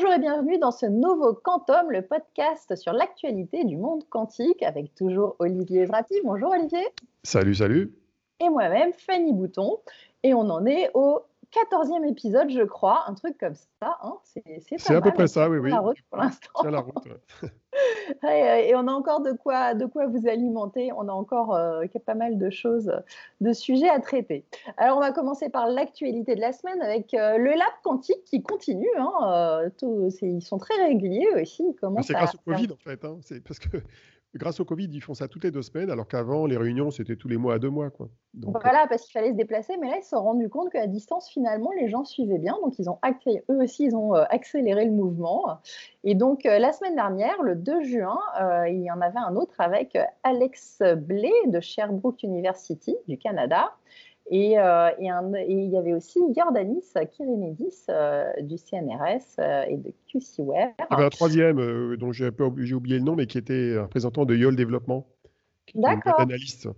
Bonjour et bienvenue dans ce nouveau Quantum, le podcast sur l'actualité du monde quantique avec toujours Olivier Zrapi. Bonjour Olivier. Salut, salut. Et moi-même, Fanny Bouton. Et on en est au 14e épisode, je crois, un truc comme ça. Hein. C'est à peu près ça, oui, oui. La route pour l'instant. la route. et, on a encore de quoi, de quoi vous alimenter. On a encore euh, pas mal de choses, de sujets à traiter. Alors, on va commencer par l'actualité de la semaine avec euh, le lab quantique qui continue. Hein, euh, ils sont très réguliers aussi. C'est grâce au Covid, en fait. Hein. C'est parce que grâce au Covid, ils font ça toutes les deux semaines, alors qu'avant, les réunions, c'était tous les mois à deux mois. Quoi. Donc, voilà, parce qu'il fallait se déplacer, mais là, ils se sont rendus compte qu'à distance, finalement, les gens suivaient bien. Donc, ils ont eux aussi, ils ont euh, accéléré le mouvement. Et donc, euh, la semaine dernière, le 2 juin, euh, il y en avait un autre avec Alex Blay de Sherbrooke University du Canada. Et, euh, et, il y avait aussi Jordanis Kyrinédis euh, du CNRS euh, et de QCware. Il y avait un troisième dont j'ai oublié le nom, mais qui était un représentant de YOL Développement. D'analyste,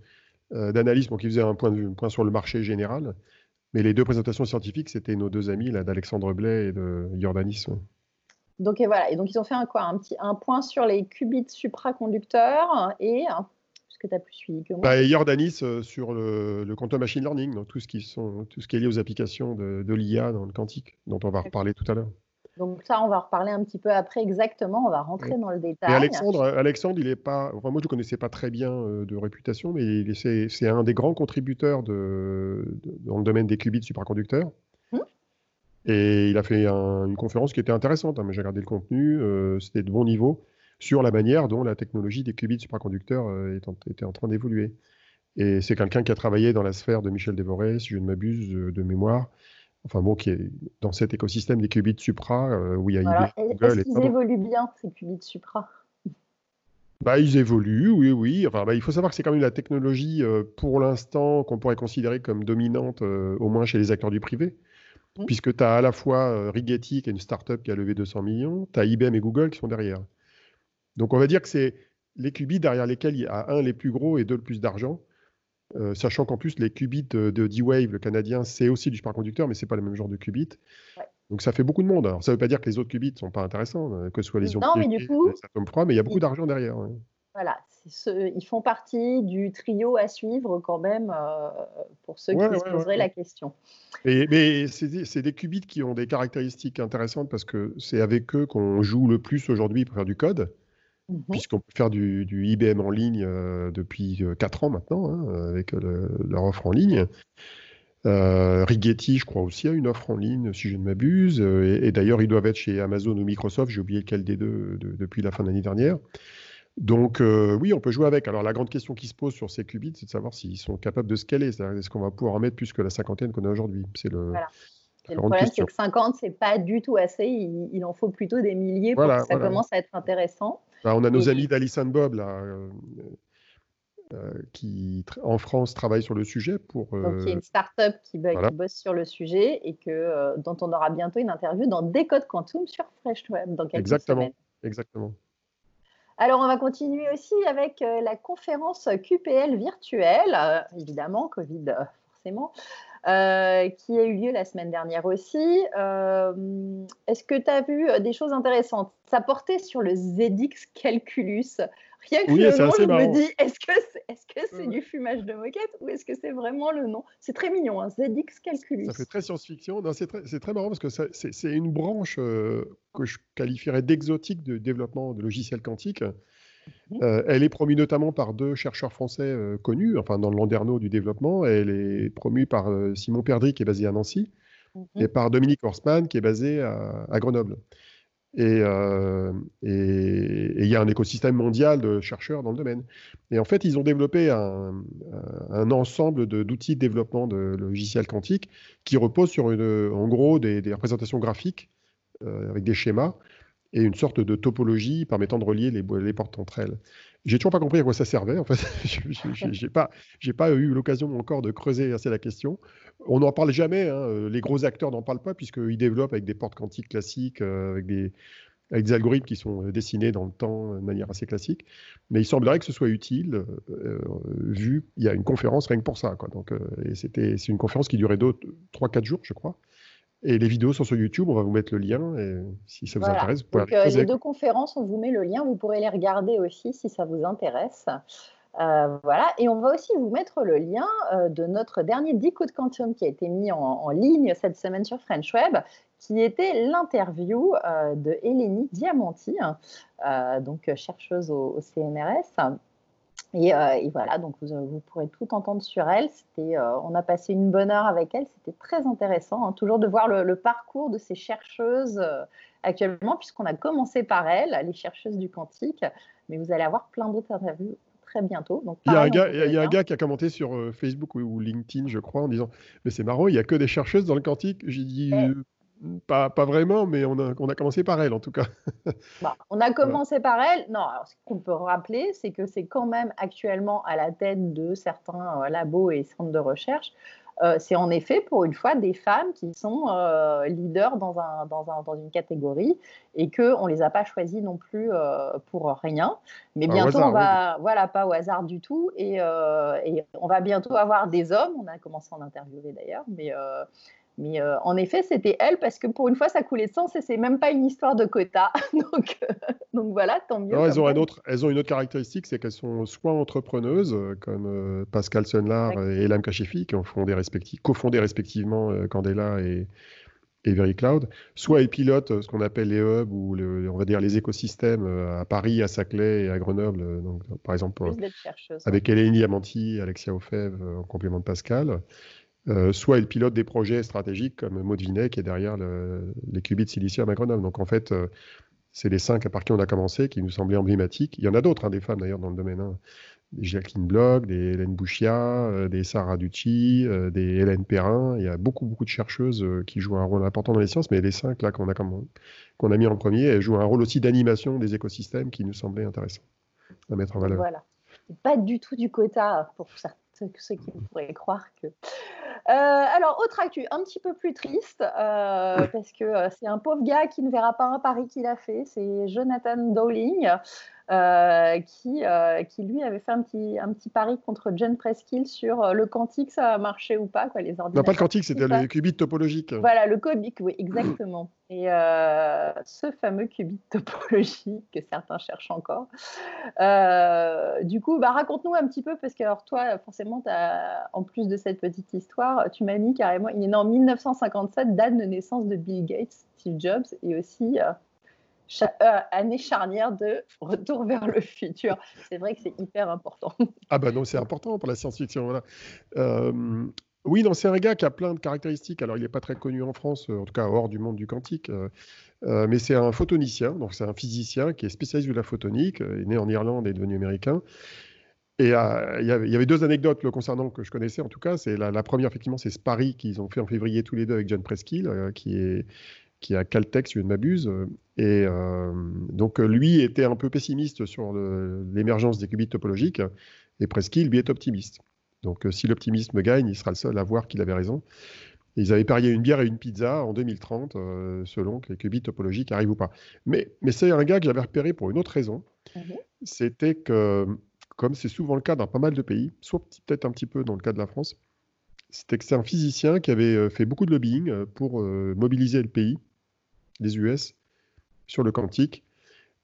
d'analyste qui faisait un point, de, point sur le marché général. Mais les deux présentations scientifiques, c'était nos deux amis, d'Alexandre Blais et de Jordanis. Donc et voilà, et donc ils ont fait un, quoi, un, petit, un point sur les qubits supraconducteurs et un que tu as plus suivi que moi bah, Jordanis euh, sur le, quantum machine learning, donc tout ce, qui sont, tout ce qui est lié aux applications de, l'IA dans le quantique, dont on va reparler tout à l'heure. Donc ça, on va reparler un petit peu après exactement, on va rentrer dans le détail. Alexandre, Alexandre, il est pas, enfin, moi je ne connaissais pas très bien euh, de réputation, mais c'est un des grands contributeurs de, dans le domaine des qubits supraconducteurs. Hmm. Et il a fait une conférence qui était intéressante, hein, mais j'ai regardé le contenu, euh, c'était de bon niveau sur la manière dont la technologie des qubits supraconducteurs euh, était en train d'évoluer. Et c'est quelqu'un qui a travaillé dans la sphère de Michel Dévoré, si je ne m'abuse, de mémoire. Enfin bon, qui est dans cet écosystème des qubits supra, euh, où il y a Est-ce qu'ils évoluent bien, ces qubits supra? Bah, ils évoluent, oui, oui. Enfin, bah, il faut savoir que c'est quand même la technologie, euh, pour l'instant, qu'on pourrait considérer comme dominante, au moins chez les acteurs du privé. Mmh. Puisque tu as à la fois Rigetti, qui est une start-up qui a levé 200 millions, tu as IBM et Google qui sont derrière. Donc on va dire que c'est les qubits derrière lesquels il y a un les plus gros et deux le plus d'argent. Euh, sachant qu'en plus les qubits de, D-Wave, le canadien, c'est aussi du superconducteur, mais c'est pas le même genre de qubit. Donc ça fait beaucoup de monde. Alors ça veut pas dire que les autres qubits sont pas intéressants, euh, que ce soit les ions non, mais du coup, les atomes froids, mais il y a beaucoup d'argent derrière. Voilà, ils font partie du trio à suivre quand même euh, pour ceux qui se poseraient la question. mais c'est des, qubits qui ont des caractéristiques intéressantes parce que c'est avec eux qu'on joue le plus aujourd'hui pour faire du code. Mmh puisqu'on peut faire du, IBM en ligne euh, depuis 4 euh, ans maintenant, hein, avec leur offre en ligne. Euh, Rigetti, je crois aussi, a une offre en ligne, si je ne m'abuse. Et, d'ailleurs, ils doivent être chez Amazon ou Microsoft. J'ai oublié lequel des deux depuis la fin de l'année dernière. Donc, oui, on peut jouer avec. Alors, la grande question qui se pose sur ces qubits, c'est de savoir s'ils sont capables de scaler. Est-ce qu'on va pouvoir en mettre plus que la cinquantaine qu'on a aujourd'hui? C'est le. le problème, c'est que 50, c'est pas du tout assez. Il, en faut plutôt des milliers pour que ça commence à être intéressant. On a nos amis d'Alice Bob là, euh, euh, qui en France travaillent sur le sujet pour. Donc il y a une start-up qui, bosse sur le sujet et que euh, dont on aura bientôt une interview dans Décode Quantum sur FreshWeb dans quelques Exactement. Semaines. Exactement. Alors, on va continuer aussi avec la conférence QPL virtuelle, évidemment, Covid forcément, euh, qui a eu lieu la semaine dernière aussi. Euh, est-ce que tu as vu euh, des choses intéressantes? Ça portait sur le ZX Calculus. Rien que le nom, je me dis, est-ce que c'est est -ce du fumage de moquette ou est-ce que c'est vraiment le nom? C'est très mignon, hein, ZX Calculus. Ça fait très science-fiction. C'est très, très, marrant parce que c'est une branche que je qualifierais d'exotique de développement de logiciels quantiques. Euh, elle est promue notamment par deux chercheurs français euh, connus, enfin dans le Landerneau du développement. Elle est promue par euh, Simon Perdry, qui est basé à Nancy, mhm. et par Dominique Horsman, qui est basé à, Grenoble. Et il y a un écosystème mondial de chercheurs dans le domaine. Et en fait, ils ont développé un, ensemble d'outils de, développement de logiciels quantiques qui reposent sur, une, en gros, des, des représentations graphiques avec des schémas et une sorte de topologie permettant de relier les, portes entre elles. J'ai toujours pas compris à quoi ça servait. En fait, j'ai pas, pas eu l'occasion encore de creuser assez la question. On n'en parle jamais. Hein. Les gros acteurs n'en parlent pas puisqu'ils développent avec des portes quantiques classiques, euh, avec des algorithmes qui sont dessinés dans le temps de manière assez classique. Mais il semblerait que ce soit utile, euh, vu il y a une conférence rien que pour ça. Donc, euh, c'était, c'est une conférence qui durait 3-4 jours, je crois. Et les vidéos sont sur YouTube, on va vous mettre le lien. Et si ça vous intéresse, vous pouvez Donc, Les deux conférences, on vous met le lien, vous pourrez les regarder aussi si ça vous intéresse. Euh, voilà, et on va aussi vous mettre le lien euh, de notre dernier Decode Quantum qui a été mis en, ligne cette semaine sur French Web, qui était l'interview euh, de Eleni Diamanti, donc chercheuse au, CNRS. Et, voilà, donc vous, pourrez tout entendre sur elle. on a passé une bonne heure avec elle, c'était très intéressant, hein, toujours de voir le, le, parcours de ces chercheuses actuellement, puisqu'on a commencé par elle, les chercheuses du quantique, mais vous allez avoir plein d'autres interviews bientôt. Donc, il y a, un gars, il y a un gars qui a commenté sur euh, Facebook ou, LinkedIn, je crois, en disant Mais c'est marrant, il n'y a que des chercheuses dans le quantique. J'ai dit euh, pas, pas, vraiment, mais on a, on a commencé par elle en tout cas. Bah, on a commencé par elle. Non, alors ce qu'on peut rappeler, c'est que c'est quand même actuellement à la tête de certains euh, labos et centres de recherche. Euh, c'est en effet pour une fois des femmes qui sont euh, leaders dans, un, dans, un, dans, une catégorie et qu'on ne les a pas choisies non plus euh, pour rien. Mais bientôt, on va, voilà, pas au hasard du tout. Et, et, on va bientôt avoir des hommes, on a commencé à en interviewer d'ailleurs, mais mais euh, en effet, c'était elle parce que pour une fois, ça coulait de sens et c'est même pas une histoire de quota. donc, euh, donc voilà, tant mieux. elles, ont autre, elles ont une autre caractéristique, c'est qu'elles sont soit entrepreneuses, euh, comme Pascal Sunlar et Elam Kachefi, qui ont fondé cofondé respectivement Candela et, et VeryCloud, soit elles pilotent ce qu'on appelle les hubs ou on va dire les écosystèmes à Paris, à Saclay et à Grenoble. Donc, par exemple, avec Eleni Amanti, Alexia Ofev en complément de Pascal. Euh, soit il pilote des projets stratégiques comme Maud Vinet qui est derrière les qubits silicium à Grenoble. Donc en fait, euh, c'est les cinq par qui on a commencé qui nous semblaient emblématiques. Il y en a d'autres, hein, des femmes d'ailleurs dans le domaine. Hein. Des Jacqueline Bloch, des Hélène Bouchia, euh, des Sarah Ducci, des Hélène Perrin. Il y a beaucoup, beaucoup de chercheuses qui jouent un rôle important dans les sciences, mais les cinq là qu'on a, qu'on a mis en premier, elles jouent un rôle aussi d'animation des écosystèmes qui nous semblait intéressant à mettre en valeur. Voilà. Pas du tout du quota pour certains ceux qui pourraient croire que. Euh, alors, autre actu, un petit peu plus triste, euh, parce que euh, c'est un pauvre gars qui ne verra pas un pari qu'il a fait. C'est Jonathan Dowling, euh, qui, euh, qui lui avait fait un petit, un petit pari contre John Preskill sur euh, le quantique, ça a marché ou pas, quoi, les ordinateurs. Non, pas le quantique, c'était le qubit topologique. Voilà, le qubit, oui, exactement. Et ce fameux qubit topologique que certains cherchent encore. du coup, bah, raconte-nous un petit peu, parce que alors, toi, forcément, as, en plus de cette petite histoire, tu m'as mis carrément, il est né en 1957, date de naissance de Bill Gates, Steve Jobs, et aussi euh, année charnière de retour vers le futur. C'est vrai que c'est hyper important. Ah bah non, c'est important pour la science-fiction. Voilà. Euh, oui, non, c'est un gars qui a plein de caractéristiques. Alors, il n'est pas très connu en France, en tout cas hors du monde du quantique, euh, mais c'est un photonicien, donc c'est un physicien qui est spécialiste de la photonique, né en Irlande et devenu américain. Et il y, avait deux anecdotes le concernant que je connaissais en tout cas. C'est la, première, effectivement, c'est ce pari qu'ils ont fait en février tous les deux avec John Preskill, qui est qui a Caltech, si je ne m'abuse. Et euh, donc, lui était un peu pessimiste sur l'émergence des qubits topologiques, et Preskill, lui, est optimiste. Donc, si l'optimisme gagne, il sera le seul à voir qu'il avait raison. ils avaient parié une bière et une pizza en 2030, euh, selon que les qubits topologiques arrivent ou pas. Mais, mais c'est un gars que j'avais repéré pour une autre raison. Mhm. C'était que, comme c'est souvent le cas dans pas mal de pays, soit peut-être un petit peu dans le cas de la France, c'était que c'est un physicien qui avait euh, fait beaucoup de lobbying pour mobiliser le pays des US sur le quantique.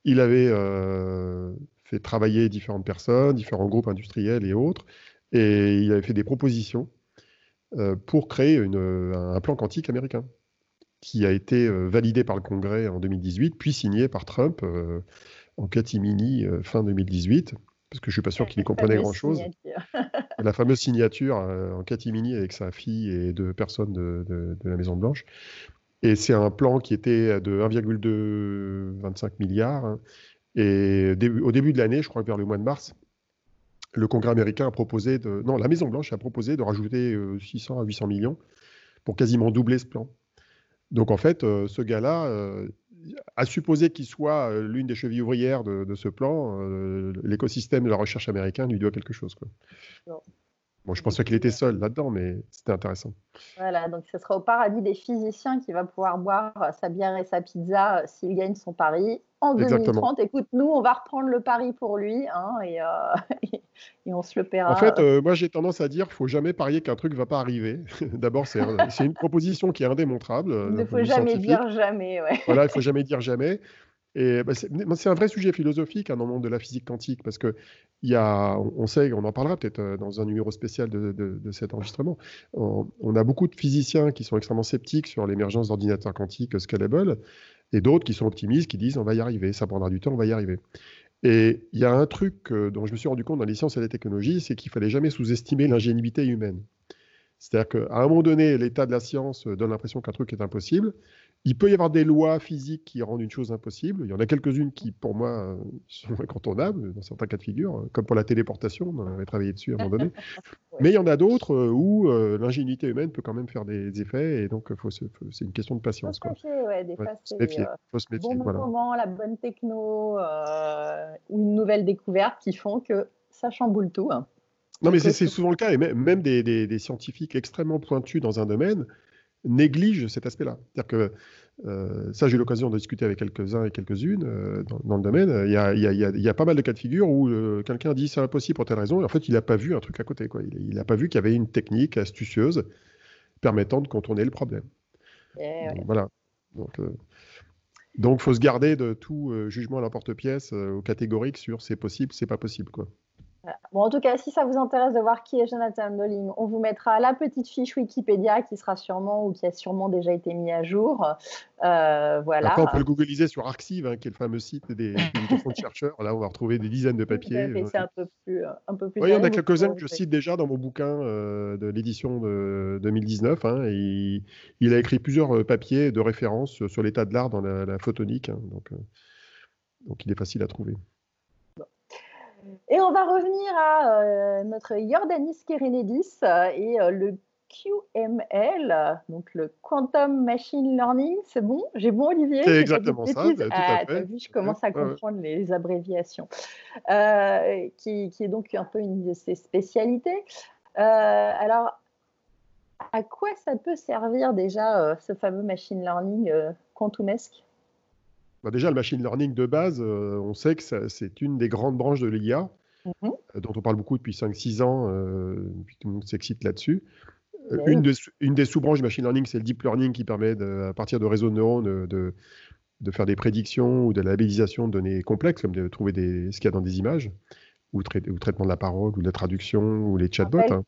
Il avait euh, fait travailler différentes personnes, différents groupes industriels et autres, et il avait fait des propositions euh, pour créer un plan quantique américain qui a été euh, validé par le Congrès en 2018, puis signé par Trump en catimini fin 2018, parce que je suis pas sûr qu'il y comprenait grand-chose. la fameuse signature en catimini avec sa fille et deux personnes de la Maison Blanche. Et c'est un plan qui était de 1,25 milliard. Hein. Et au début de l'année, je crois vers le mois de mars, le Congrès américain a proposé de. Non, la Maison-Blanche a proposé de rajouter 600 euh, à 800 millions pour quasiment doubler ce plan. Donc en fait, euh, ce gars-là, euh, a supposé qu'il soit l'une des chevilles ouvrières de, ce plan, l'écosystème de la recherche américain lui doit quelque chose. Quoi. Bon, je pensais qu'il était seul là-dedans, mais c'était intéressant. Voilà, donc ce sera au paradis des physiciens qui va pouvoir boire sa bière et sa pizza s'il gagne son pari en 2030. Écoute, nous, on va reprendre le pari pour lui hein, et, et, on se le paiera. En fait, moi, j'ai tendance à dire qu'il ne faut jamais parier qu'un truc ne va pas arriver. D'abord, c'est une proposition qui est indémontrable. Il ne faut jamais dire jamais. Ouais. Voilà, il ne faut jamais dire jamais. Et bah, c'est un vrai sujet philosophique hein, dans le monde de la physique quantique, parce que on sait, on en parlera peut-être euh, dans un numéro spécial de, cet enregistrement, on, a beaucoup de physiciens qui sont extrêmement sceptiques sur l'émergence d'ordinateurs quantiques scalable, et d'autres qui sont optimistes, qui disent on va y arriver, ça prendra du temps, on va y arriver. Et il y a un truc euh, dont je me suis rendu compte dans les sciences et les technologies, c'est qu'il fallait jamais sous-estimer l'ingénuité humaine. C'est-à-dire qu'à un moment donné, l'état de la science donne l'impression qu'un truc est impossible, il peut y avoir des lois physiques qui rendent une chose impossible. Il y en a quelques-unes qui, pour moi, sont incontournables dans certains cas de figure, comme pour la téléportation, on avait travaillé dessus à un moment donné. Mais il y en a d'autres euh, où euh, l'ingénuité humaine peut quand même faire des effets, et donc c'est une question de patience. Faut se méfier, ouais, des fois, c'est euh, faut se méfier, bon moment, la bonne techno ou une nouvelle découverte qui font que ça chamboule tout. Hein. Non, mais c'est souvent le cas, et même des, des scientifiques extrêmement pointus dans un domaine néglige cet aspect-là. C'est-à-dire que euh, ça, j'ai eu l'occasion de discuter avec quelques-uns et quelques-unes euh, dans, le domaine. Il y, a, il, y a, il y, a, pas mal de cas de figure où euh, quelqu'un dit c'est impossible pour telle raison, et en fait, il n'a pas vu un truc à côté. Quoi. Il n'a pas vu qu'il y avait une technique astucieuse permettant de contourner le problème. Eh voilà. Donc, donc, faut se garder de tout jugement à l'emporte-pièce au catégorique sur c'est possible, c'est pas possible. Quoi. Bon, en tout cas, si ça vous intéresse de voir qui est Jonathan Dolling, on vous mettra la petite fiche Wikipédia qui sera sûrement ou qui a sûrement déjà été mise à jour. Euh, voilà. Après, on peut le googliser sur Arxiv, hein, qui est le fameux site des, des chercheurs. Là, on va retrouver des dizaines de papiers. Euh, c'est un peu plus. Euh, un peu plus oui, il y en a quelques-uns que je cite déjà dans mon bouquin de l'édition de 2019. Hein, et il, a écrit plusieurs papiers de référence sur l'état de l'art dans la, photonique. Hein, donc, donc, il est facile à trouver. Et on va revenir à euh, notre Jordanis Kerenedis euh, et euh, le QML, donc le Quantum Machine Learning. C'est bon? J'ai bon, Olivier? C'est exactement ça. Tout ah, vu, je commence à comprendre les abréviations. Qui, qui, est donc un peu une de ses spécialités. alors, à quoi ça peut servir déjà ce fameux machine learning quantumesque bah, déjà, le machine learning de base, euh, on sait que c'est une des grandes branches de l'IA, mmh euh, dont on parle beaucoup depuis 5-6 ans, euh, puis tout le monde s'excite là-dessus. Une, des sous-branches du machine learning, c'est le deep learning qui permet, à partir de réseaux de neurones, de, faire des prédictions ou de la labellisation de données complexes, comme de trouver des, ce qu'il y a dans des images, ou, ou, traitement de la parole, ou de la traduction, ou les chatbots. Hein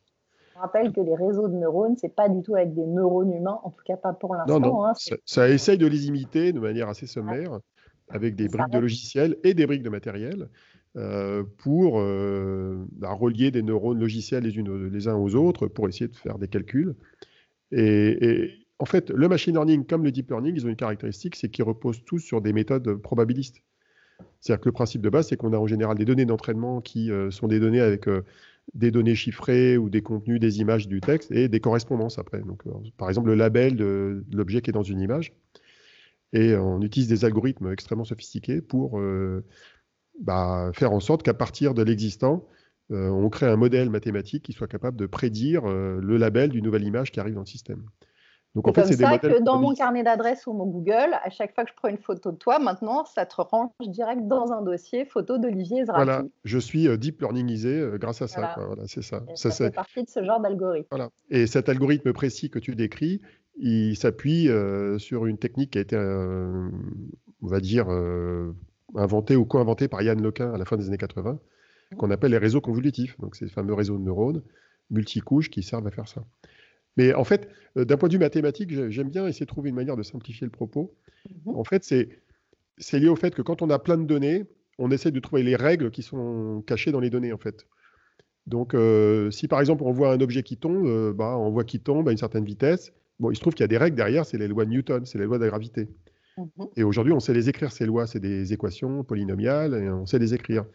rappelle que les réseaux de neurones, c'est pas du tout avec des neurones humains, en tout cas pas pour l'instant. Non, non. Hein, ça, essaye de les imiter de manière assez sommaire, avec des briques de logiciels et des briques de matériel, euh, pour euh, bah, relier des neurones logiciels les, unes, les uns aux autres pour essayer de faire des calculs. Et, en fait, le machine learning comme le deep learning, ils ont une caractéristique, c'est qu'ils reposent tous sur des méthodes probabilistes. C'est-à-dire que le principe de base, c'est qu'on a en général des données d'entraînement qui euh, sont des données avec des données chiffrées ou des contenus, des images du texte et des correspondances après. Donc, euh, par exemple, le label de, l'objet qui est dans une image. Et on utilise des algorithmes extrêmement sophistiqués pour euh, bah, faire en sorte qu'à partir de l'existant, euh, on crée un modèle mathématique qui soit capable de prédire le label d'une nouvelle image qui arrive dans le système. Donc, en fait, c'est ça que dans mon carnet d'adresses ou mon Google, à chaque fois que je prends une photo de toi, maintenant, ça te range direct dans un dossier photo d'Olivier Zraki. Voilà, je suis euh, deep learningisé euh, grâce à ça. Voilà. c'est ça. ça, fait partie de ce genre d'algorithme. Voilà. Et cet algorithme précis que tu décris, il s'appuie euh, sur une technique qui a été, on va dire, inventée ou co-inventée par Yann Lequin à la fin des années 80, mmh. qu'on appelle les réseaux convolutifs. Donc, ces fameux réseaux de neurones multicouches qui servent à faire ça. Mais en fait, euh, d'un point de vue mathématique, j'aime bien essayer de trouver une manière de simplifier le propos. Mhm. En fait, c'est lié au fait que quand on a plein de données, on essaie de trouver les règles qui sont cachées dans les données, en fait. Donc, euh, si par exemple on voit un objet qui tombe, euh, bah, on voit qu'il tombe à une certaine vitesse. Bon, il se trouve qu'il y a des règles derrière, c'est les lois de Newton, c'est les lois de la gravité. Mhm. Et aujourd'hui, on sait les écrire, ces lois, c'est des équations polynomiales, et on sait les écrire.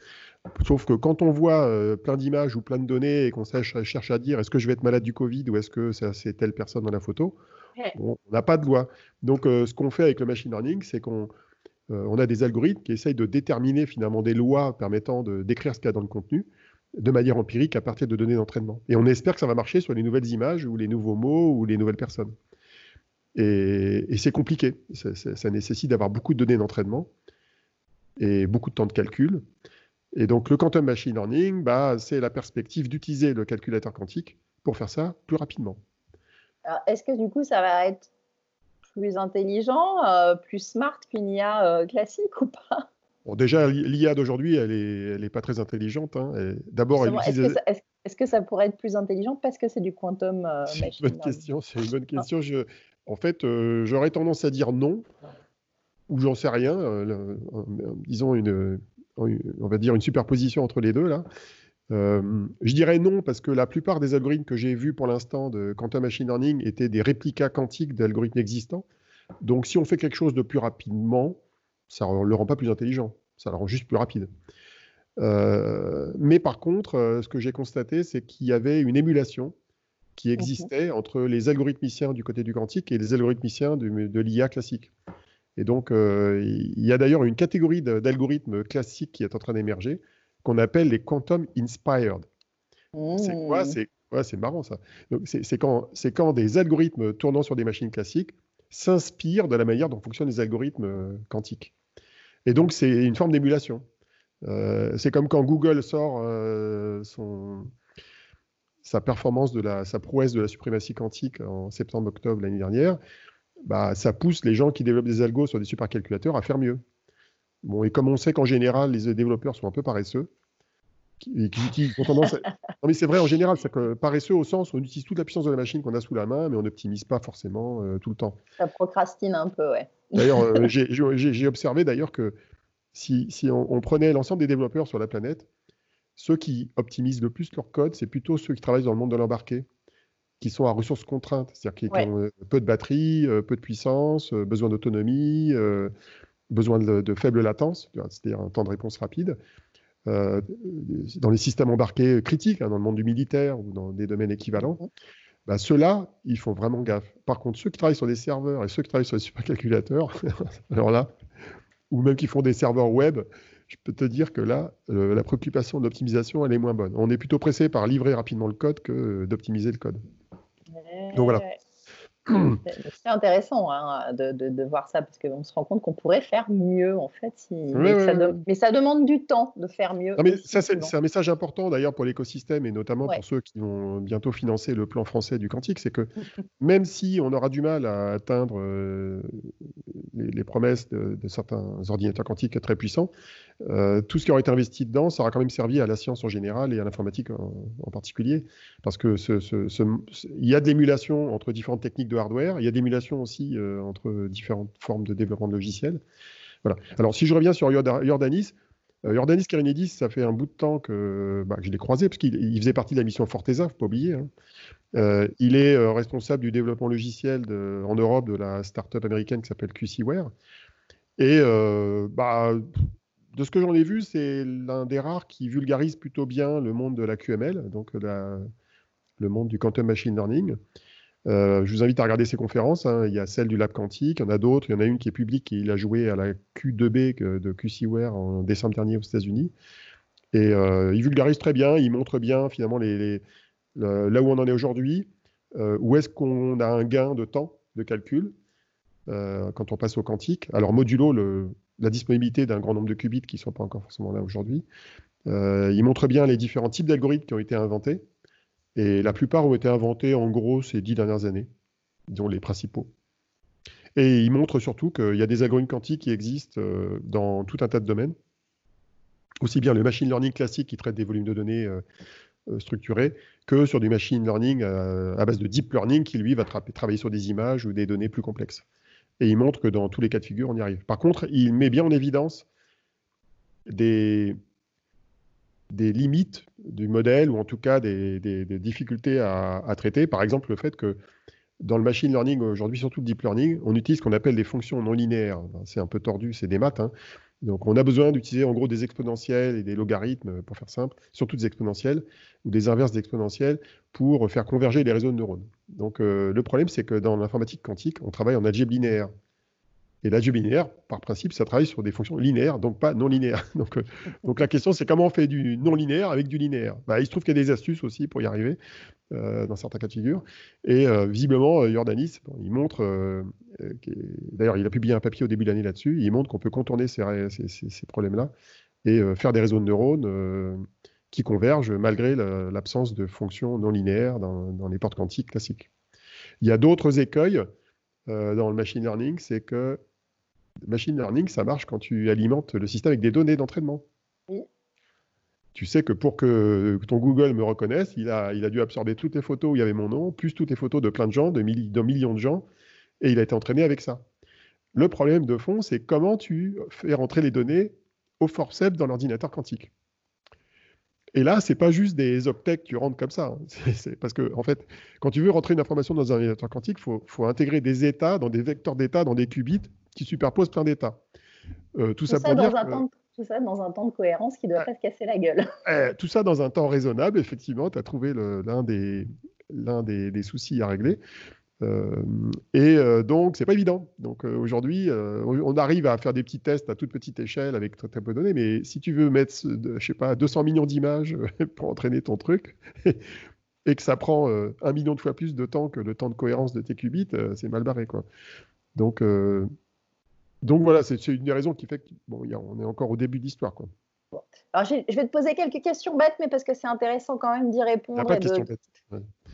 Sauf que quand on voit euh, plein d'images ou plein de données et qu'on cherche à dire est-ce que je vais être malade du Covid ou est-ce que c'est telle personne dans la photo, on n'a pas de loi. Donc euh, ce qu'on fait avec le machine learning, c'est qu'on euh, on a des algorithmes qui essayent de déterminer finalement des lois permettant de décrire ce qu'il y a dans le contenu de manière empirique à partir de données d'entraînement. Et on espère que ça va marcher sur les nouvelles images ou les nouveaux mots ou les nouvelles personnes. Et, c'est compliqué. Ça, nécessite d'avoir beaucoup de données d'entraînement et beaucoup de temps de calcul. Et donc le quantum machine learning, bah, c'est la perspective d'utiliser le calculateur quantique pour faire ça plus rapidement. Est-ce que du coup ça va être plus intelligent, euh, plus smart qu'une IA euh, classique ou pas? Déjà, l'IA d'aujourd'hui, elle n'est pas très intelligente. Hein. D'abord, Est-ce que, ça pourrait être plus intelligent parce que c'est du quantum euh, C'est une bonne question. C'est une bonne question. Je, en fait, j'aurais tendance à dire non, ou j'en sais rien. disons une, on va dire une superposition entre les deux là. je dirais non parce que la plupart des algorithmes que j'ai vus pour l'instant de quantum machine learning étaient des réplicas quantiques d'algorithmes existants. Donc si on fait quelque chose de plus rapidement, ça ne le rend pas plus intelligent, ça le rend juste plus rapide. Euh, mais par contre, euh, ce que j'ai constaté, c'est qu'il y avait une émulation qui existait entre les algorithmiciens du côté du quantique et les algorithmiciens de, l'IA classique. Et donc, euh, il y a d'ailleurs une catégorie d'algorithmes classiques qui est en train d'émerger, qu'on appelle les quantum inspired. C'est quoi? Mmh. C'est marrant ça. C'est quand, quand des algorithmes tournant sur des machines classiques s'inspirent de la manière dont fonctionnent les algorithmes quantiques. Et donc, c'est une forme d'émulation. Euh, c'est comme quand Google sort euh, son, sa performance, de la, sa prouesse de la suprématie quantique en septembre-octobre l'année dernière. Bah, ça pousse les gens qui développent des algos sur des supercalculateurs à faire mieux. Bon, et comme on sait qu'en général, les développeurs sont un peu paresseux, qui, qui, tendance Non, mais c'est vrai en général, c'est que paresseux au sens où on utilise toute la puissance de la machine qu'on a sous la main, mais on n'optimise pas forcément euh, tout le temps. Ça procrastine un peu, ouais. D'ailleurs, euh, j'ai observé d'ailleurs que si, si on, prenait l'ensemble des développeurs sur la planète, ceux qui optimisent le plus leur code, c'est plutôt ceux qui travaillent dans le monde de l'embarqué, qui sont à ressources contraintes, c'est-à-dire qui, ont euh, peu de batterie, peu de puissance, besoin d'autonomie, besoin de, de, faible latence, c'est-à-dire un temps de réponse rapide. Euh, dans les systèmes embarqués critiques, hein, dans le monde du militaire ou dans des domaines équivalents, bah, ceux-là, ils font vraiment gaffe. Par contre, ceux qui travaillent sur des serveurs et ceux qui travaillent sur des supercalculateurs, alors là, ou même qui font des serveurs web, je peux te dire que là, la préoccupation d'optimisation, elle est moins bonne. On est plutôt pressé par livrer rapidement le code que d'optimiser le code. Donc voilà. C'est intéressant hein, de, voir ça parce qu'on se rend compte qu'on pourrait faire mieux en fait. mais, ça demande du temps de faire mieux. mais ça, c'est un message important d'ailleurs pour l'écosystème et notamment pour ceux qui vont bientôt financer le plan français du quantique. C'est que même si on aura du mal à atteindre euh, les, promesses de, certains ordinateurs quantiques très puissants, euh, tout ce qui aura été investi dedans, ça aura quand même servi à la science en général et à l'informatique en, particulier. Parce que il y a de l'émulation entre différentes techniques de hardware. Il y a d'émulation aussi euh, entre différentes formes de développement de logiciels. Voilà. Alors, si je reviens sur Jordanis, euh, Jordanis Karinidis, ça fait un bout de temps que, bah, je l'ai croisé, parce qu'il faisait partie de la mission Forteza, il ne faut pas oublier. Hein. Euh, il est responsable du développement logiciel en Europe de la start-up américaine qui s'appelle QCware. Et bah, de ce que j'en ai vu, c'est l'un des rares qui vulgarise plutôt bien le monde de la QML, donc le monde du quantum machine learning. Euh, je vous invite à regarder ses conférences. Hein. Il y a celle du Lab Quantique, il y en a d'autres. Il y en a une qui est publique et il a joué à la Q2B de QCware en décembre dernier aux États-Unis. Et euh, il vulgarise très bien, il montre bien finalement là où on en est aujourd'hui, euh, où est-ce qu'on a un gain de temps de calcul quand on passe au quantique. Alors modulo le, la disponibilité d'un grand nombre de qubits qui ne sont pas encore forcément là aujourd'hui. il montre bien les différents types d'algorithmes qui ont été inventés. Et la plupart ont été inventés en gros ces dix dernières années, disons les principaux. Et il montre surtout qu'il y a des algorithmes quantiques qui existent euh, dans tout un tas de domaines. Aussi bien le machine learning classique qui traite des volumes de données euh, euh, structurés, que sur du machine learning à base de deep learning qui lui va travailler sur des images ou des données plus complexes. Et il montre que dans tous les cas de figure, on y arrive. Par contre, il met bien en évidence des, des limites du modèle ou en tout cas des, difficultés à, traiter. Par exemple, le fait que dans le machine learning aujourd'hui, surtout le deep learning, on utilise ce qu'on appelle des fonctions non linéaires. C'est un peu tordu, c'est des maths. Hein. Donc on a besoin d'utiliser en gros des exponentiels et des logarithmes, pour faire simple, surtout des exponentiels ou des inverses d'exponentiels pour faire converger les réseaux de neurones. Donc euh, le problème, c'est que dans l'informatique quantique, on travaille en algèbre linéaire. Et l'algèbre linéaire, par principe, ça travaille sur des fonctions linéaires, donc pas non linéaires. Donc, euh, la question, c'est comment on fait du non linéaire avec du linéaire? Bah, Il se trouve qu'il y a des astuces aussi pour y arriver, euh, dans certains cas de figure. Et euh, visiblement, Jordanis, il montre, d'ailleurs, il a publié un papier au début de l'année là-dessus, il montre qu'on peut contourner ces, ces, problèmes-là et faire des réseaux de neurones qui convergent malgré l'absence de fonctions non linéaires dans, dans, les portes quantiques classiques. Il y a d'autres écueils dans le machine learning, c'est que machine learning, ça marche quand tu alimentes le système avec des données d'entraînement. Tu sais que pour que ton Google me reconnaisse, il a, il a dû absorber toutes les photos où il y avait mon nom, plus toutes les photos de plein de gens, de, millions de gens, et il a été entraîné avec ça. Le problème de fond, c'est comment tu fais rentrer les données au forceps dans l'ordinateur quantique. Et là, c'est pas juste des octets que tu rentres comme ça. Hein. C'est parce que, en fait, quand tu veux rentrer une information dans un ordinateur quantique, il faut, faut, intégrer des états dans des vecteurs d'états, dans des qubits, qui superpose plein d'états. Euh, tout, ça, pour dire tout ça dans un temps de cohérence qui ne doit pas se casser la gueule. Eh, tout ça dans un temps raisonnable, effectivement, tu as trouvé l'un des, des, des, soucis à régler. Euh, et euh, donc, c'est pas évident. Donc aujourd'hui, on arrive à faire des petits tests à toute petite échelle avec très, peu de données, mais si tu veux mettre, je sais pas, 200 millions d'images pour entraîner ton truc, et que ça prend un million de fois plus de temps que le temps de cohérence de tes qubits, c'est mal barré, quoi. Donc, donc voilà, c'est une des raisons qui fait qu'on on est encore au début de l'histoire. Alors, je vais te poser quelques questions bêtes, mais parce que c'est intéressant quand même d'y répondre. Pas de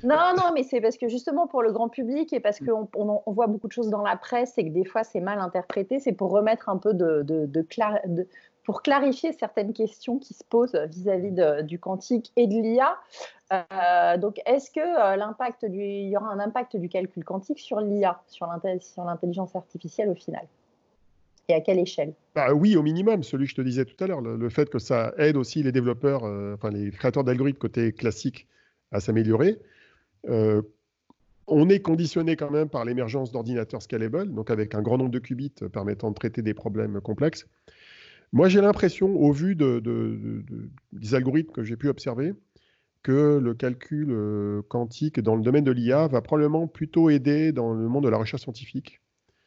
Non, non, mais c'est parce que justement pour le grand public et parce mm. qu'on on, voit beaucoup de choses dans la presse et que des fois c'est mal interprété, c'est pour remettre un peu de, de, de, pour clarifier certaines questions qui se posent vis-à-vis du quantique et de l'IA. Euh, donc, est-ce que euh, l'impact du, il y aura un impact du calcul quantique sur l'IA, sur l'intelligence artificielle au final? Et à quelle échelle? Bah, Oui, au minimum, celui que je te disais tout à l'heure, le, fait que ça aide aussi les développeurs, euh, enfin les créateurs d'algorithmes côté classique à s'améliorer. Euh, on est conditionné quand même par l'émergence d'ordinateurs scalable, donc avec un grand nombre de qubits permettant de traiter des problèmes complexes. Moi, j'ai l'impression, au vu de, des algorithmes que j'ai pu observer, que le calcul euh, quantique dans le domaine de l'IA va probablement plutôt aider dans le monde de la recherche scientifique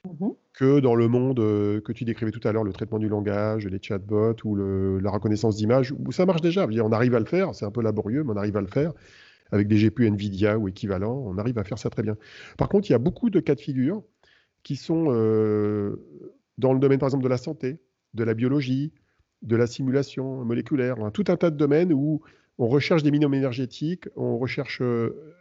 Mmh que dans le monde euh, que tu décrivais tout à l'heure, le traitement du langage, les chatbots ou la reconnaissance d'images, où ça marche déjà. on arrive à le faire, c'est un peu laborieux, mais on arrive à le faire avec des GPU NVIDIA ou équivalents, on arrive à faire ça très bien. Par contre, il y a beaucoup de cas de figure qui sont euh, dans le domaine, par exemple, de la santé, de la biologie, de la simulation moléculaire, tout un tas de domaines où on recherche des minimums énergétiques, on recherche euh,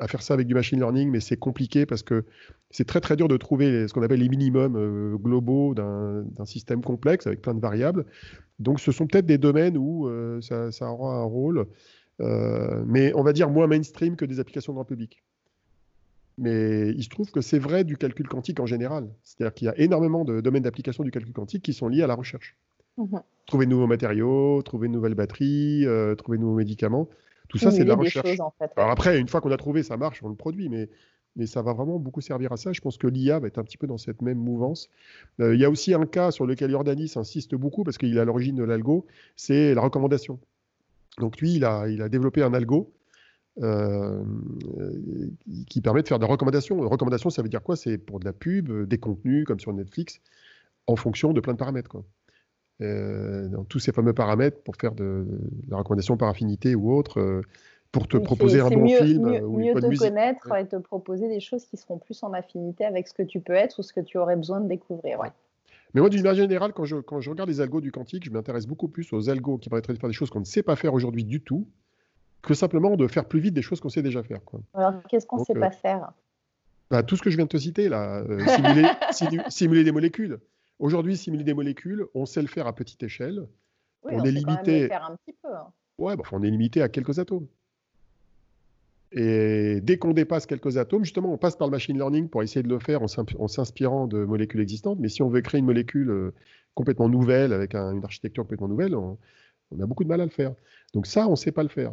à faire ça avec du machine learning, mais c'est compliqué parce que c'est très très dur de trouver ce qu'on appelle les minimums euh, globaux d'un système complexe avec plein de variables. Donc ce sont peut-être des domaines où ça, aura un rôle, mais on va dire moins mainstream que des applications grand public. Mais il se trouve que c'est vrai du calcul quantique en général. C'est-à-dire qu'il y a énormément de domaines d'application du calcul quantique qui sont liés à la recherche. Mmh trouver de nouveaux matériaux, trouver de nouvelles batteries, euh, trouver de nouveaux médicaments. Tout ça, c'est de la recherche. Alors après, une fois qu'on a trouvé, ça marche, on le produit, mais, mais ça va vraiment beaucoup servir à ça. Je pense que l'IA va être un petit peu dans cette même mouvance. Euh, il y a aussi un cas sur lequel Jordanis insiste beaucoup, parce qu'il est à l'origine de l'algo, c'est la recommandation. Donc lui, il a, il a développé un algo euh, qui permet de faire des recommandations. Recommandations, ça veut dire quoi? C'est pour de la pub, des contenus, comme sur Netflix, en fonction de plein de paramètres. Quoi. Euh, dans tous ces fameux paramètres pour faire de, la recommandation par affinité ou autre, euh, pour te proposer un bon film mieux, ou mieux te connaître et te proposer des choses qui seront plus en affinité avec ce que tu peux être ou ce que tu aurais besoin de découvrir. Mais moi, d'une manière générale, quand je, quand je regarde les algos du quantique, je m'intéresse beaucoup plus aux algos qui permettraient de faire des choses qu'on ne sait pas faire aujourd'hui du tout, que simplement de faire plus vite des choses qu'on sait déjà faire. Quoi. Alors, qu'est-ce qu'on ne sait pas euh, faire? bah, Tout ce que je viens de te citer, là, simuler, simuler des molécules. Aujourd'hui, simuler des molécules, on sait le faire à petite échelle. on, est limité. faire un petit peu. Hein. Ouais, bah, on est limité à quelques atomes. Et dès qu'on dépasse quelques atomes, justement, on passe par le machine learning pour essayer de le faire en s'inspirant de molécules existantes. Mais si on veut créer une molécule euh, complètement nouvelle, avec une architecture complètement nouvelle, on, a beaucoup de mal à le faire. Donc ça, on ne sait pas le faire.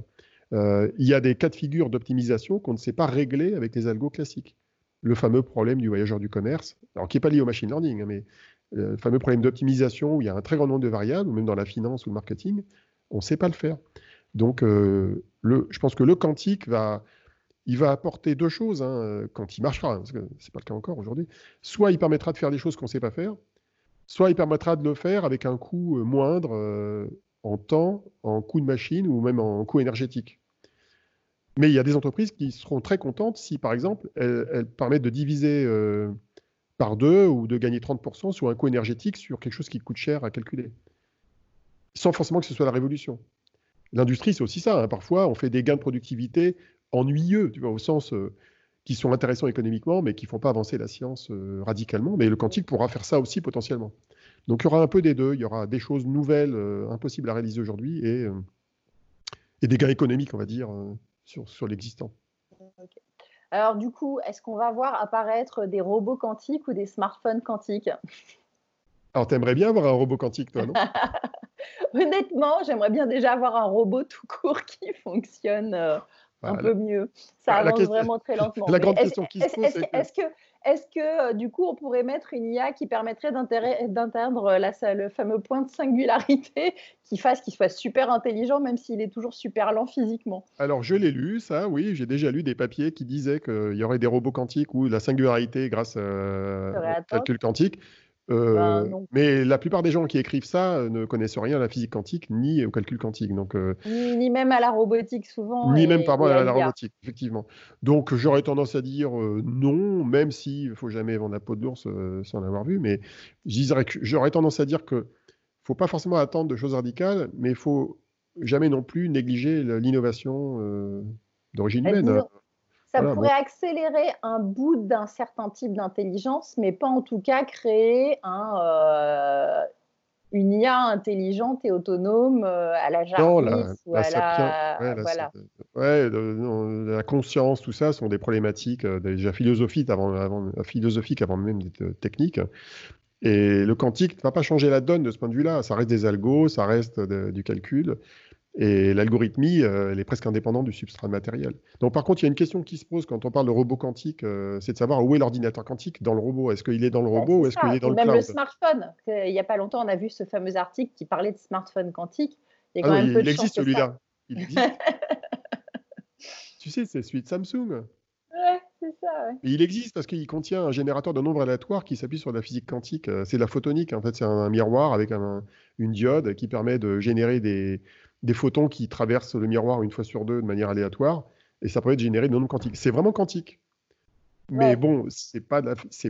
Euh, il y a des cas de figure d'optimisation qu'on ne sait pas régler avec les algos classiques. Le fameux problème du voyageur du commerce, alors qui n'est pas lié au machine learning, hein, mais le fameux problème d'optimisation où il y a un très grand nombre de variables, ou même dans la finance ou le marketing, on ne sait pas le faire. Donc, euh, je pense que le quantique va, il va apporter deux choses hein, quand il marchera, parce que ce n'est pas le cas encore aujourd'hui. Soit il permettra de faire des choses qu'on ne sait pas faire, soit il permettra de le faire avec un coût euh, moindre euh, en temps, en coût de machine ou même en coût énergétique. Mais il y a des entreprises qui seront très contentes si, par exemple, elles, permettent de diviser euh, par deux ou de gagner 30% sur un coût énergétique sur quelque chose qui coûte cher à calculer, sans forcément que ce soit la révolution. L'industrie, c'est aussi ça. Hein. Parfois, on fait des gains de productivité ennuyeux, tu vois, au sens euh, qui sont intéressants économiquement, mais qui ne font pas avancer la science euh, radicalement. Mais le quantique pourra faire ça aussi potentiellement. Donc il y aura un peu des deux. Il y aura des choses nouvelles, euh, impossibles à réaliser aujourd'hui, et, et, des gains économiques, on va dire, sur, sur l'existant. Alors du coup, est-ce qu'on va voir apparaître des robots quantiques ou des smartphones quantiques? Alors, tu aimerais bien avoir un robot quantique, toi, non? Honnêtement, j'aimerais bien déjà avoir un robot tout court qui fonctionne un peu mieux. Ça avance vraiment très lentement. La grande question qui se pose, est-ce que, euh, du coup, on pourrait mettre une IA qui permettrait d'atteindre le fameux point de singularité qui fasse qu'il soit super intelligent, même s'il est toujours super lent physiquement? Alors, je l'ai lu, ça, oui. J'ai déjà lu des papiers qui disaient qu'il y aurait des robots quantiques où la singularité grâce euh, au calcul quantique euh, bah, mais la plupart des gens qui écrivent ça euh, ne connaissent rien à la physique quantique ni au calcul quantique. Donc, euh, ni, même à la robotique souvent. Ni même pardon, à la robotique, effectivement. Donc j'aurais tendance à dire non, même s'il ne faut jamais vendre la peau de l'ours sans l'avoir vu. Mais j'aurais tendance à dire qu'il ne faut pas forcément attendre de choses radicales, mais il faut jamais non plus négliger l'innovation d'origine humaine. Ça pourrait accélérer un bout d'un certain type d'intelligence, mais pas en tout cas créer un, euh, une IA intelligente et autonome euh, à la Jarvis ou à la... voilà. ouais, la conscience, tout ça sont des problématiques euh, déjà philosophiques avant, avant, philosophiques avant même d'être techniques. Et le quantique ne va pas changer la donne de ce point de vue-là. Ça reste des algos, ça reste du calcul. Et l'algorithmie, euh, elle est presque indépendante du substrat matériel. Donc, par contre, il y a une question qui se pose quand on parle de robot quantique, euh, c'est de savoir où est l'ordinateur quantique dans le robot. Est-ce qu'il est dans le robot ou est-ce qu'il est dans le cloud Même le smartphone. Il n'y a pas longtemps, on a vu ce fameux article qui parlait de smartphone quantique. Il, ah il existe celui-là. Il existe. tu sais, c'est celui de Samsung. Ouais, c'est ça. Ouais. il existe parce qu'il contient un générateur de nombres aléatoires qui s'appuie sur la physique quantique. Euh, c'est la photonique. En fait, c'est un, miroir avec une diode qui permet de générer des, des photons qui traversent le miroir une fois sur deux de manière aléatoire, et ça peut être généré de nombres quantiques. C'est vraiment quantique. Mais bon, c'est pas,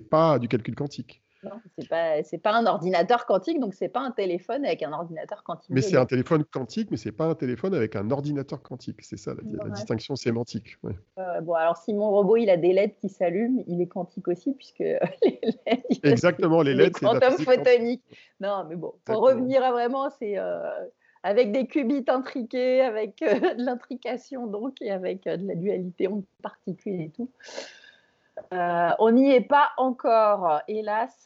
pas du calcul quantique. Non, c'est pas, pas un ordinateur quantique, donc c'est pas un téléphone avec un ordinateur quantique. Mais c'est un téléphone quantique, mais c'est pas un téléphone avec un ordinateur quantique. C'est ça la, distinction sémantique. Euh, bon, alors si mon robot il a des LED qui s'allument, il est quantique aussi puisque les LED. Exactement, les LED, c'est quantum photonique. Non, mais bon, pour revenir à vraiment, c'est euh, avec des qubits intriqués, avec euh, de l'intrication donc, et avec euh, de la dualité en particules et tout. Euh, on n'y est pas encore, hélas,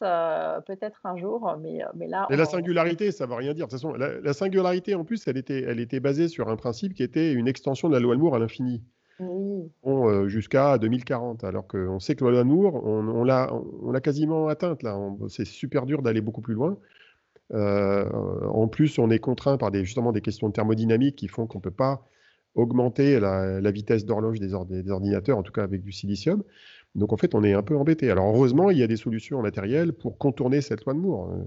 peut-être un jour, mais, mais là. Mais la singularité, ça ne veut rien dire. De toute façon, la, singularité, en plus, elle était, elle était basée sur un principe qui était une extension de la loi de Moore à l'infini. Oui. Bon, jusqu'à 2040, alors qu'on sait que la loi de Moore, on, on l'a quasiment atteinte là. C'est super dur d'aller beaucoup plus loin. Euh, en plus, on est contraint par des, justement des questions de thermodynamique qui font qu'on ne peut pas augmenter la, vitesse d'horloge des, ordinateurs, en tout cas avec du silicium. Donc en fait, on est un peu embêté. Alors heureusement, il y a des solutions matérielles pour contourner cette loi de Moore. Euh,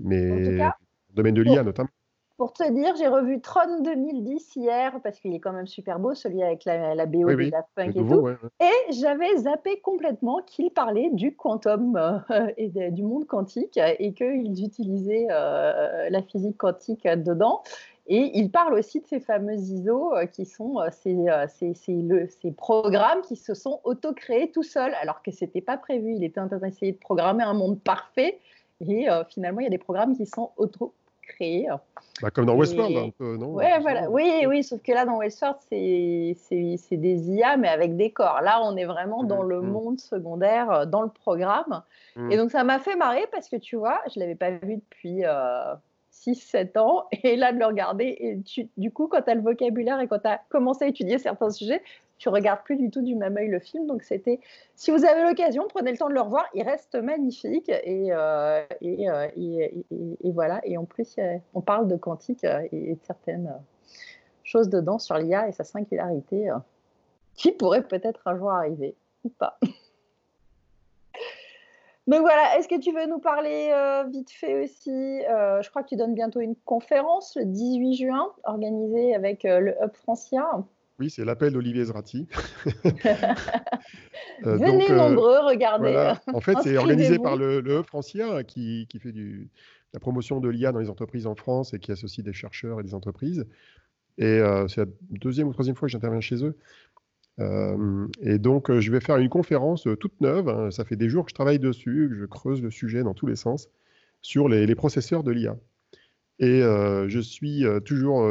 mais dans le domaine de l'IA notamment. Pour te dire, j'ai revu Tron 2010 hier, parce qu'il est quand même super beau, celui avec la, la BO de la Punk et tout. Et j'avais zappé complètement qu'il parlait du quantum euh, et du monde quantique et qu'ils utilisaient euh, la physique quantique dedans. Et il parle aussi de ces fameux ISO euh, qui sont ces, le, ces, programmes qui se sont auto-créés tout seuls, alors que ce n'était pas prévu. Il était en train d'essayer de programmer un monde parfait. Et finalement, il y a des programmes qui sont auto Bah, comme dans Westworld, un peu, non? Ouais, voilà. Oui, oui, sauf que là, dans Westworld, c'est des IA, mais avec des corps. Là, on est vraiment dans mmh, le mmh. monde secondaire, euh, dans le programme. Mmh. Et donc, ça m'a fait marrer parce que, tu vois, je ne l'avais pas vu depuis 6-7 euh, ans. Et là, de le regarder, et du coup, quand tu as le vocabulaire et quand tu as commencé à étudier certains sujets, tu regardes plus du tout du même œil le film. Donc c'était, si vous avez l'occasion, prenez le temps de le revoir. Il reste magnifique et, euh, euh, voilà. Et en plus, on parle de quantique euh, et de certaines choses dedans sur l'IA et sa singularité. qui pourrait peut-être un jour arriver ou pas. Donc voilà, est-ce que tu veux nous parler vite fait aussi Je crois que tu donnes bientôt une conférence le 18 juin, organisée avec le Hub Francia. Oui, c'est l'appel d'Olivier Zrati. Venez nombreux, regardez. En fait, c'est organisé par le, Hub Francia qui, qui fait du, la promotion de l'IA dans les entreprises en France et qui associe des chercheurs et des entreprises. Et c'est la deuxième ou troisième fois que j'interviens chez eux. Euh, et donc, euh, je vais faire une conférence euh, toute neuve. Hein. ça fait des jours que je travaille dessus, que je creuse le sujet dans tous les sens sur les, processeurs de l'IA. Et je suis toujours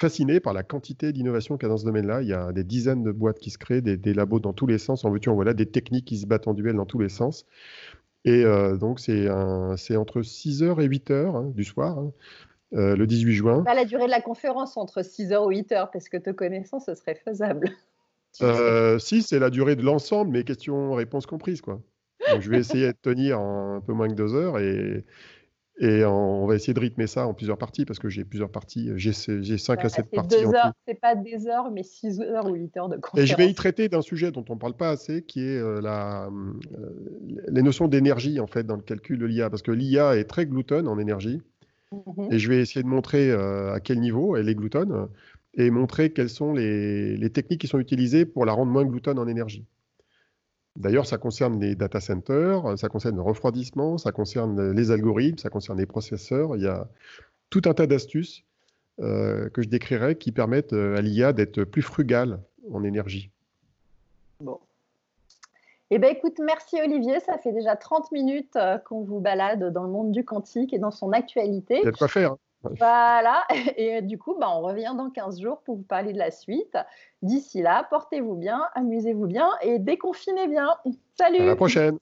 fasciné par la quantité d'innovation qu'il y a dans ce domaine-là. Il y a des dizaines de boîtes qui se créent, des, labos dans tous les sens, en veux-tu, en voilà, des techniques qui se battent en duel dans tous les sens. Et donc, c'est entre 6h et 8h hein, du soir. Hein, le 18 juin. Pas la durée de la conférence entre 6h et 8h, parce que te connaissant, ce serait faisable. Euh, si, c'est la durée de l'ensemble, mais questions-réponses comprises. Quoi. je vais essayer de tenir un peu moins que deux heures et, et on va essayer de rythmer ça en plusieurs parties parce que j'ai plusieurs parties. J'ai, cinq à sept parties. Deux heures, c'est pas des heures, mais six heures ou huit heures de conférence. Et je vais y traiter d'un sujet dont on ne parle pas assez, qui est euh, la, euh, les notions d'énergie en fait dans le calcul de l'IA, parce que l'IA est très gloutonne en énergie. Mhm. Et je vais essayer de montrer à quel niveau elle est gloutonne et montrer quelles sont les, techniques qui sont utilisées pour la rendre moins gloutonne en énergie. D'ailleurs, ça concerne les data centers, ça concerne le refroidissement, ça concerne les algorithmes, ça concerne les processeurs. Il y a tout un tas d'astuces euh, que je décrirai qui permettent euh, à l'IA d'être plus frugale en énergie. Bon. Eh bien, écoute, merci Olivier. Ça fait déjà 30 minutes euh, qu'on vous balade dans le monde du quantique et dans son actualité. Il y a de quoi faire. Voilà, et du coup, bah, on revient dans 15 jours pour vous parler de la suite. D'ici là, portez-vous bien, amusez-vous bien et déconfinez bien. Salut À la prochaine